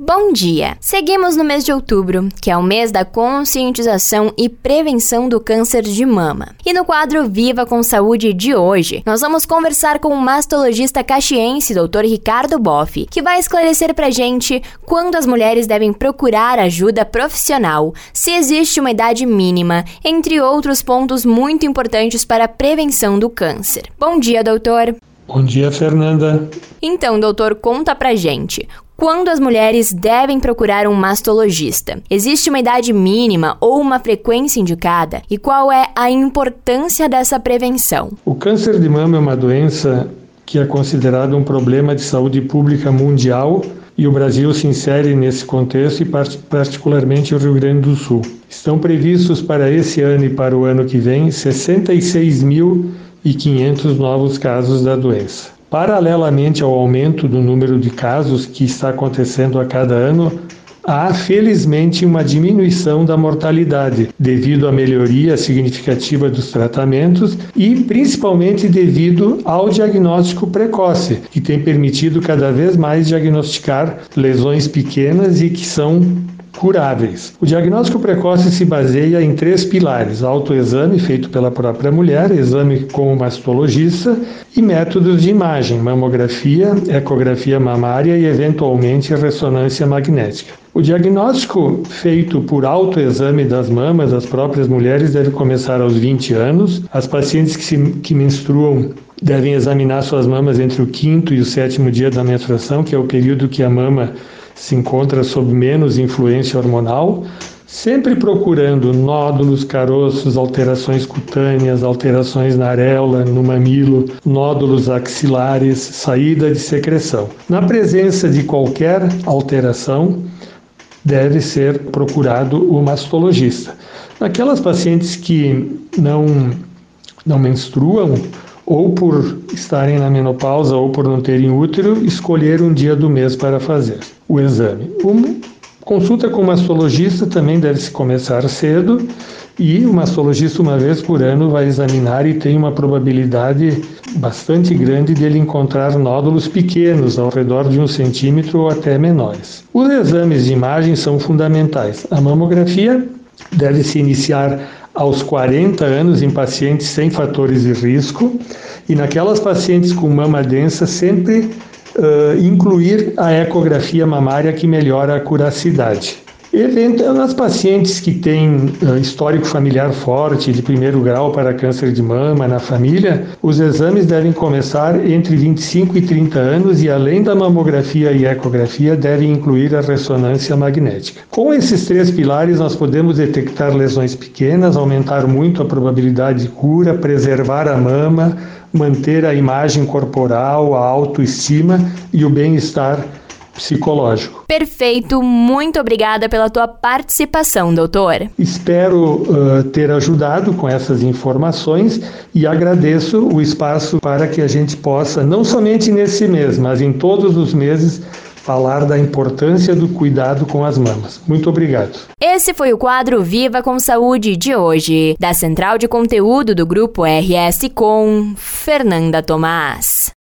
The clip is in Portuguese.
Bom dia! Seguimos no mês de outubro, que é o mês da conscientização e prevenção do câncer de mama. E no quadro Viva com Saúde de hoje, nós vamos conversar com o mastologista caxiense, Dr. Ricardo Boff, que vai esclarecer pra gente quando as mulheres devem procurar ajuda profissional, se existe uma idade mínima, entre outros pontos muito importantes para a prevenção do câncer. Bom dia, doutor! Bom dia, Fernanda. Então, doutor, conta pra gente. Quando as mulheres devem procurar um mastologista? Existe uma idade mínima ou uma frequência indicada? E qual é a importância dessa prevenção? O câncer de mama é uma doença que é considerada um problema de saúde pública mundial e o Brasil se insere nesse contexto e particularmente o Rio Grande do Sul. Estão previstos para esse ano e para o ano que vem 66.500 novos casos da doença. Paralelamente ao aumento do número de casos que está acontecendo a cada ano, há felizmente uma diminuição da mortalidade devido à melhoria significativa dos tratamentos e principalmente devido ao diagnóstico precoce, que tem permitido cada vez mais diagnosticar lesões pequenas e que são curáveis. O diagnóstico precoce se baseia em três pilares: autoexame feito pela própria mulher, exame com o mastologista e métodos de imagem, mamografia, ecografia mamária e eventualmente ressonância magnética. O diagnóstico feito por autoexame das mamas das próprias mulheres deve começar aos 20 anos. As pacientes que, se, que menstruam devem examinar suas mamas entre o quinto e o sétimo dia da menstruação, que é o período que a mama se encontra sob menos influência hormonal, sempre procurando nódulos, caroços, alterações cutâneas, alterações na areola, no mamilo, nódulos axilares, saída de secreção. Na presença de qualquer alteração, deve ser procurado o mastologista. Naquelas pacientes que não, não menstruam, ou por estarem na menopausa ou por não terem útero, escolher um dia do mês para fazer o exame. Uma consulta com o mastologista também deve se começar cedo e o mastologista uma vez por ano vai examinar e tem uma probabilidade bastante grande de ele encontrar nódulos pequenos ao redor de um centímetro ou até menores. Os exames de imagem são fundamentais. A mamografia deve se iniciar aos 40 anos em pacientes sem fatores de risco e naquelas pacientes com mama densa sempre uh, incluir a ecografia mamária que melhora a curacidade. Evento nas pacientes que têm uh, histórico familiar forte de primeiro grau para câncer de mama na família, os exames devem começar entre 25 e 30 anos e além da mamografia e ecografia devem incluir a ressonância magnética. Com esses três pilares nós podemos detectar lesões pequenas, aumentar muito a probabilidade de cura, preservar a mama, manter a imagem corporal, a autoestima e o bem-estar psicológico. Perfeito, muito obrigada pela tua participação, doutor. Espero uh, ter ajudado com essas informações e agradeço o espaço para que a gente possa, não somente nesse mês, mas em todos os meses, falar da importância do cuidado com as mamas. Muito obrigado. Esse foi o quadro Viva com Saúde de hoje, da Central de Conteúdo do Grupo RS com Fernanda Tomás.